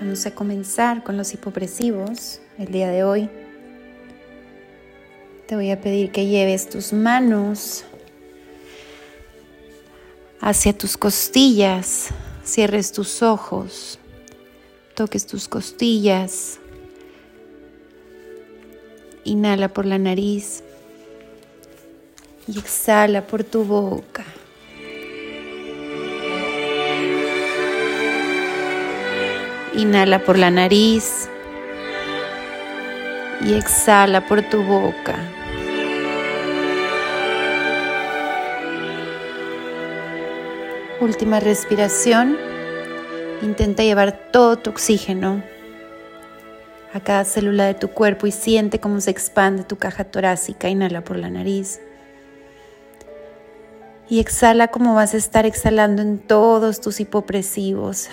Vamos a comenzar con los hipopresivos el día de hoy. Te voy a pedir que lleves tus manos hacia tus costillas, cierres tus ojos, toques tus costillas, inhala por la nariz y exhala por tu boca. Inhala por la nariz y exhala por tu boca. Última respiración. Intenta llevar todo tu oxígeno a cada célula de tu cuerpo y siente cómo se expande tu caja torácica. Inhala por la nariz. Y exhala como vas a estar exhalando en todos tus hipopresivos.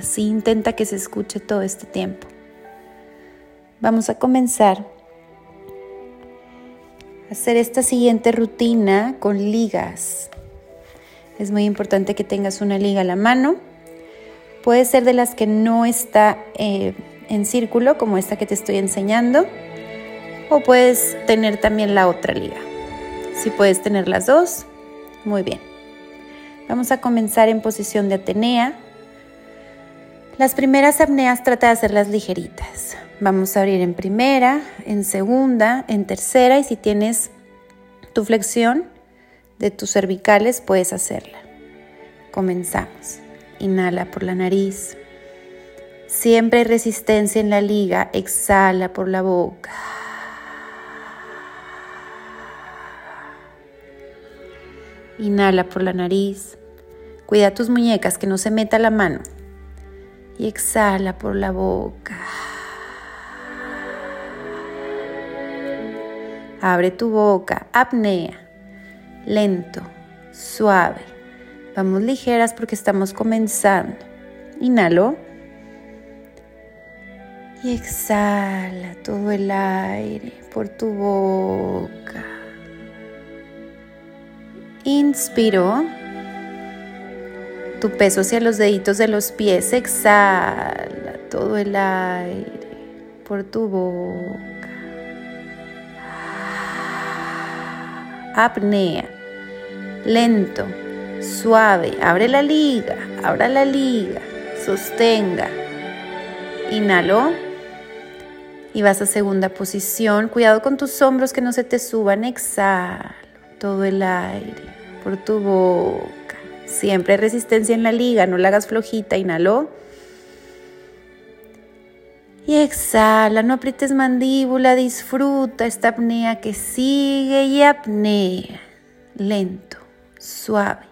Así intenta que se escuche todo este tiempo. Vamos a comenzar a hacer esta siguiente rutina con ligas. Es muy importante que tengas una liga a la mano. Puede ser de las que no está eh, en círculo, como esta que te estoy enseñando, o puedes tener también la otra liga. Si puedes tener las dos, muy bien. Vamos a comenzar en posición de Atenea las primeras apneas trata de hacerlas ligeritas. Vamos a abrir en primera, en segunda, en tercera y si tienes tu flexión de tus cervicales puedes hacerla. Comenzamos. Inhala por la nariz. Siempre hay resistencia en la liga. Exhala por la boca. Inhala por la nariz. Cuida tus muñecas que no se meta la mano y exhala por la boca. Abre tu boca, apnea, lento, suave. Vamos ligeras porque estamos comenzando. Inhalo. Y exhala todo el aire por tu boca. Inspiro tu peso hacia los deditos de los pies. Exhala todo el aire por tu boca. Apnea. Lento, suave. Abre la liga, abra la liga. Sostenga. Inhalo. Y vas a segunda posición. Cuidado con tus hombros que no se te suban. Exhala todo el aire por tu boca. Siempre hay resistencia en la liga, no la hagas flojita, inhaló. Y exhala, no aprietes mandíbula, disfruta esta apnea que sigue y apnea. Lento, suave,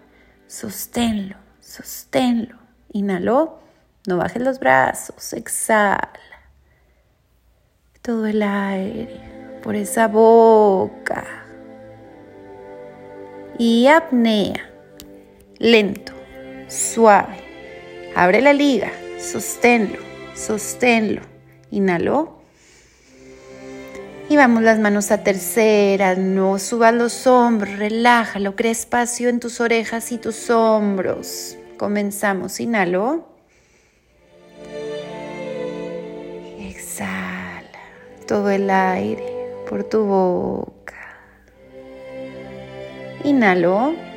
sosténlo, sosténlo. Inhaló, no bajes los brazos, exhala. Todo el aire por esa boca. Y apnea lento, suave. Abre la liga, sosténlo, sosténlo. Inhaló. Y vamos las manos a tercera, no subas los hombros, relájalo, crea espacio en tus orejas y tus hombros. Comenzamos, inhalo. Exhala todo el aire por tu boca. Inhalo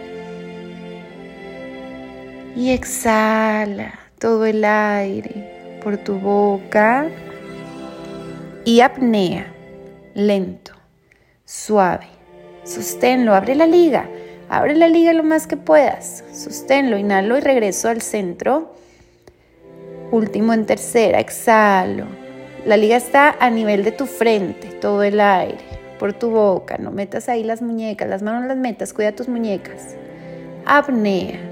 y exhala todo el aire por tu boca y apnea, lento, suave. Sosténlo, abre la liga, abre la liga lo más que puedas. Sosténlo, inhalo y regreso al centro. Último en tercera, exhalo. La liga está a nivel de tu frente, todo el aire, por tu boca. No metas ahí las muñecas, las manos las metas, cuida tus muñecas. Apnea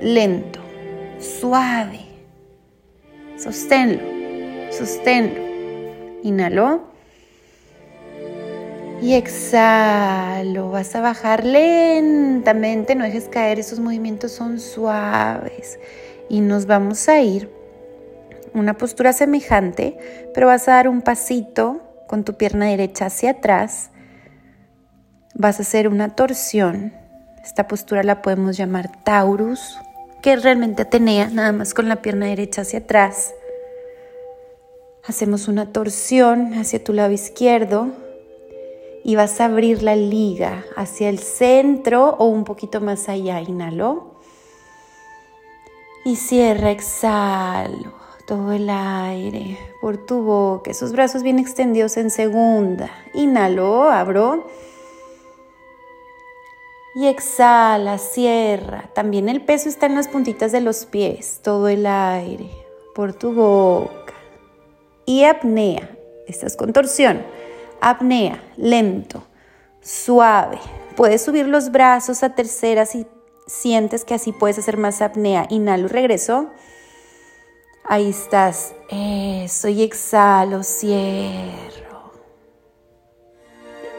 lento, suave. Sosténlo, sosténlo. Inhaló. Y exhalo. Vas a bajar lentamente. No dejes caer. Esos movimientos son suaves. Y nos vamos a ir. Una postura semejante, pero vas a dar un pasito con tu pierna derecha hacia atrás. Vas a hacer una torsión esta postura la podemos llamar Taurus, que realmente Atenea, nada más con la pierna derecha hacia atrás. Hacemos una torsión hacia tu lado izquierdo y vas a abrir la liga hacia el centro o un poquito más allá. Inhalo. Y cierra, exhalo todo el aire por tu boca, esos brazos bien extendidos en segunda. Inhalo, abro. Y exhala, cierra. También el peso está en las puntitas de los pies, todo el aire por tu boca. Y apnea, estás con torsión. Apnea, lento, suave. Puedes subir los brazos a tercera si sientes que así puedes hacer más apnea. Inhalo, regreso. Ahí estás. Eso, y exhalo, cierro.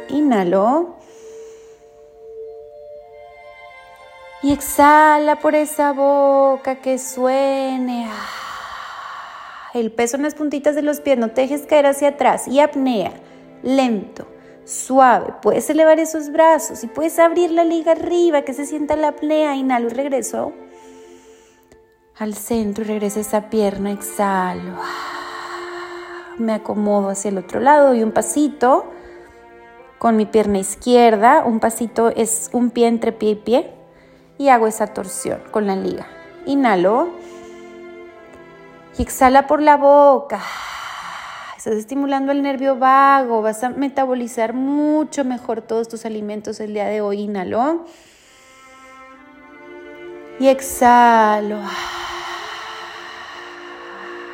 Inhalo. Y exhala por esa boca que suene. Ah, el peso en las puntitas de los pies, no te dejes caer hacia atrás. Y apnea, lento, suave. Puedes elevar esos brazos y puedes abrir la liga arriba, que se sienta la apnea. Inhalo y regreso. Al centro y regresa esa pierna, exhalo. Ah, me acomodo hacia el otro lado y un pasito con mi pierna izquierda. Un pasito es un pie entre pie y pie y hago esa torsión con la liga. Inhalo y exhala por la boca. Estás estimulando el nervio vago, vas a metabolizar mucho mejor todos tus alimentos el día de hoy. Inhalo y exhalo.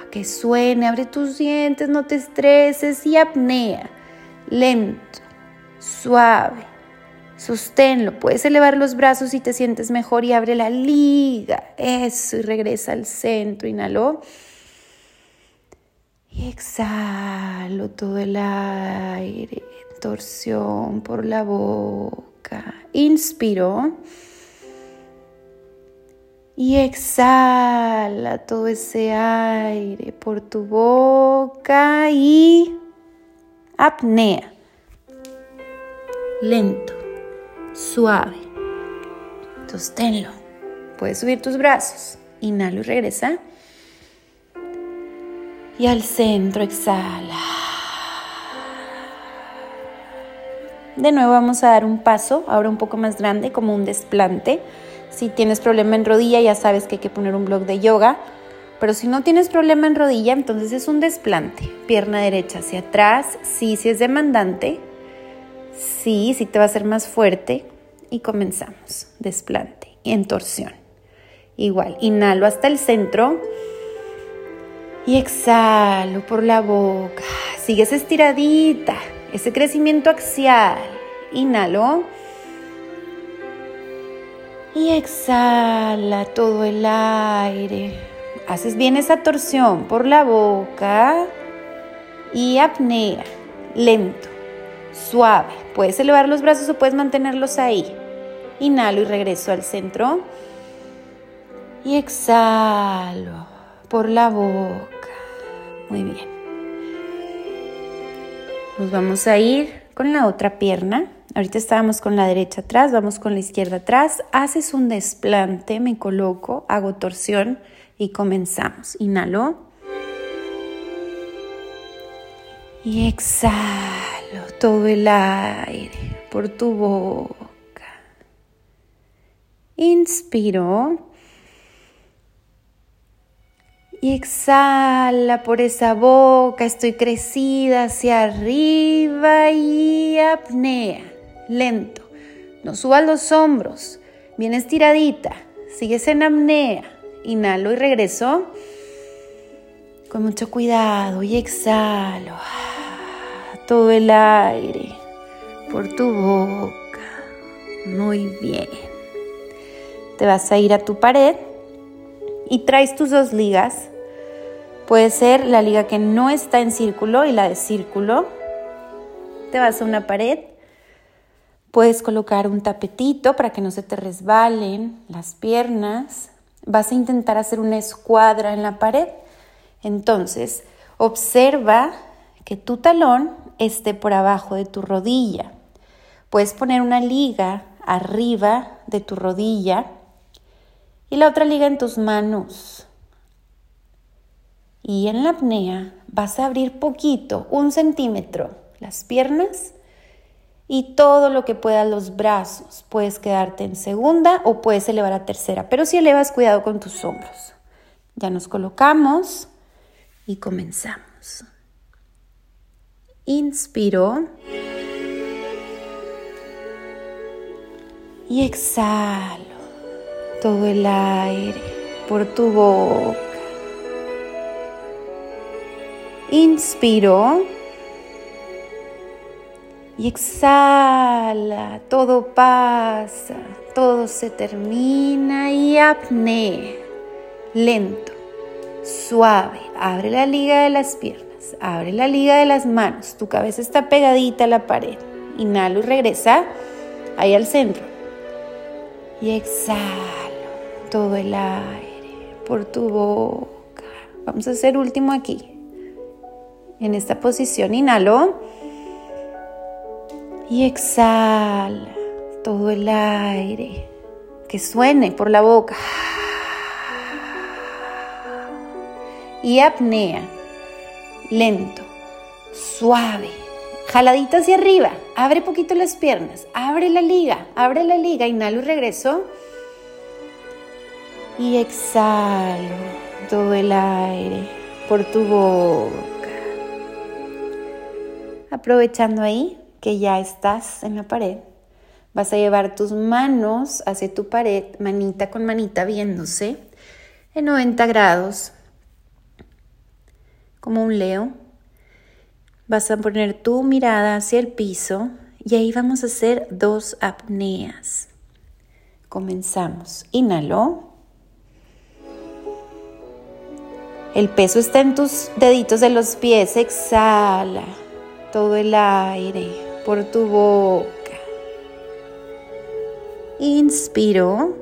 Que suene, abre tus dientes, no te estreses y apnea. Lento, suave. Sosténlo, puedes elevar los brazos si te sientes mejor y abre la liga. Eso, y regresa al centro. Inhalo. Y exhalo todo el aire. Torsión por la boca. Inspiro. Y exhala todo ese aire por tu boca y apnea. Lento suave. Sosténlo. Puedes subir tus brazos. Inhalo y regresa. Y al centro exhala. De nuevo vamos a dar un paso, ahora un poco más grande, como un desplante. Si tienes problema en rodilla, ya sabes que hay que poner un bloque de yoga. Pero si no tienes problema en rodilla, entonces es un desplante. Pierna derecha hacia atrás. Sí, si es demandante. Sí, sí te va a hacer más fuerte y comenzamos. Desplante y en torsión. Igual, inhalo hasta el centro y exhalo por la boca. Sigues estiradita, ese crecimiento axial. Inhalo. Y exhala todo el aire. Haces bien esa torsión por la boca y apnea, lento, suave. Puedes elevar los brazos o puedes mantenerlos ahí. Inhalo y regreso al centro. Y exhalo por la boca. Muy bien. Nos vamos a ir con la otra pierna. Ahorita estábamos con la derecha atrás, vamos con la izquierda atrás. Haces un desplante, me coloco, hago torsión y comenzamos. Inhalo. Y exhalo todo el aire por tu boca. Inspiro. Y exhala por esa boca, estoy crecida hacia arriba y apnea, lento. No subas los hombros, bien estiradita, sigues en apnea. Inhalo y regreso. Con mucho cuidado y exhalo todo el aire por tu boca. Muy bien te vas a ir a tu pared y traes tus dos ligas. Puede ser la liga que no está en círculo y la de círculo. Te vas a una pared. Puedes colocar un tapetito para que no se te resbalen las piernas. Vas a intentar hacer una escuadra en la pared. Entonces, observa que tu talón esté por abajo de tu rodilla. Puedes poner una liga arriba de tu rodilla Y la otra liga en tus manos. Y en la apnea vas a abrir poquito, un centímetro, las piernas y todo lo que puedas los brazos. Puedes quedarte en segunda o puedes elevar a tercera, pero si elevas, cuidado con tus hombros. Ya nos colocamos y comenzamos. Inspiro. Y exhalo todo el aire por tu boca. Inspiro. Y exhala, todo pasa, todo se termina y apnea, lento, suave. Abre la liga de las piernas, abre la liga de las manos, tu cabeza está pegadita a la pared. Inhalo y regresa ahí al centro. Y exhalo todo el aire por tu boca. Vamos a hacer último aquí. En esta posición, inhalo y exhala todo el aire que suene por la boca. Y apnea, lento, suave, jaladita hacia arriba. Abre poquito las piernas, abre la liga, abre la liga, inhalo y regreso. Y exhalo todo el aire por tu boca. Aprovechando ahí, que ya estás en la pared, vas a llevar tus manos hacia tu pared, manita con manita viéndose en 90 grados, como un leo. Vas a poner tu mirada hacia el piso y ahí vamos a hacer dos apneas. Comenzamos. Inhalo. El peso está en tus deditos de los pies. Exhala todo el aire por tu boca. Inspiro.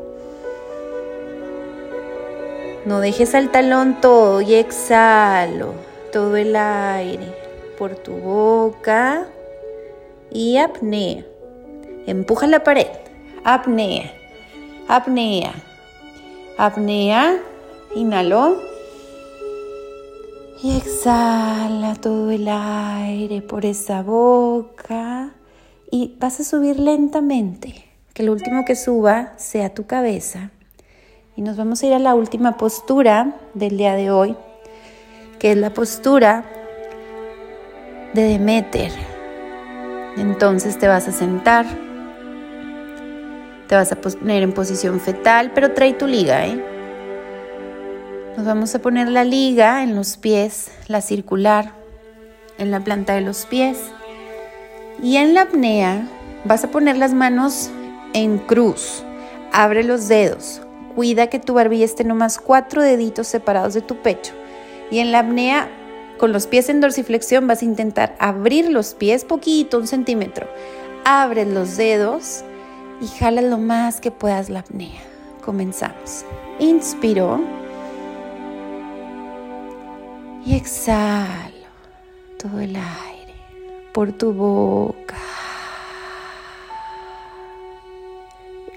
No dejes al talón todo y exhalo todo el aire por tu boca y apnea. Empuja la pared. Apnea. Apnea. Apnea. Inhalo. Y exhala todo el aire por esa boca y vas a subir lentamente, que el último que suba sea tu cabeza. Y nos vamos a ir a la última postura del día de hoy, que es la postura de Demeter. Entonces te vas a sentar, te vas a poner en posición fetal, pero trae tu liga, ¿eh? Nos vamos a poner la liga en los pies, la circular, en la planta de los pies. Y en la apnea vas a poner las manos en cruz. Abre los dedos. Cuida que tu barbilla esté nomás cuatro deditos separados de tu pecho. Y en la apnea, con los pies en dorsiflexión, vas a intentar abrir los pies poquito, un centímetro. Abre los dedos y jala lo más que puedas la apnea. Comenzamos. Inspiro y exhalo todo el aire por tu boca.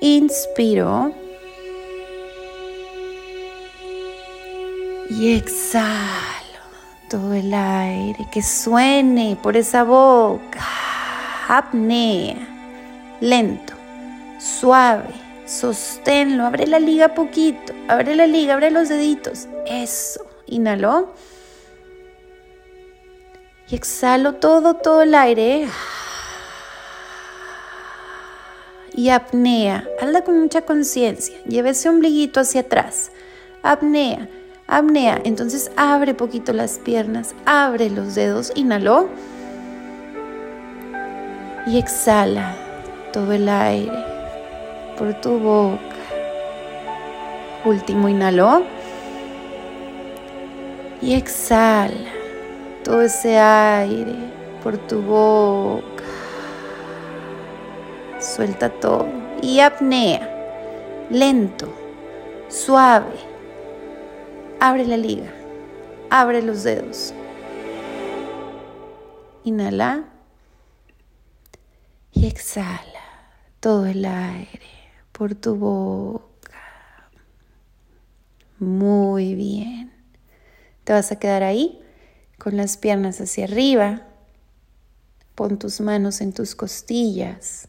Inspiro y exhalo todo el aire que suene por esa boca. Apnea, lento, suave, sosténlo, abre la liga poquito, abre la liga, abre los deditos. Eso, inhalo y exhalo todo, todo el aire. Y apnea, hazla con mucha conciencia. Lleva ese ombliguito hacia atrás. Apnea, apnea. Entonces abre poquito las piernas, abre los dedos, inhaló. Y exhala todo el aire por tu boca. Último, inhaló. Y exhala todo ese aire por tu boca. Suelta todo y apnea, lento, suave. Abre la liga, abre los dedos. Inhala y exhala todo el aire por tu boca. Muy bien. Te vas a quedar ahí con las piernas hacia arriba. Pon tus manos en tus costillas.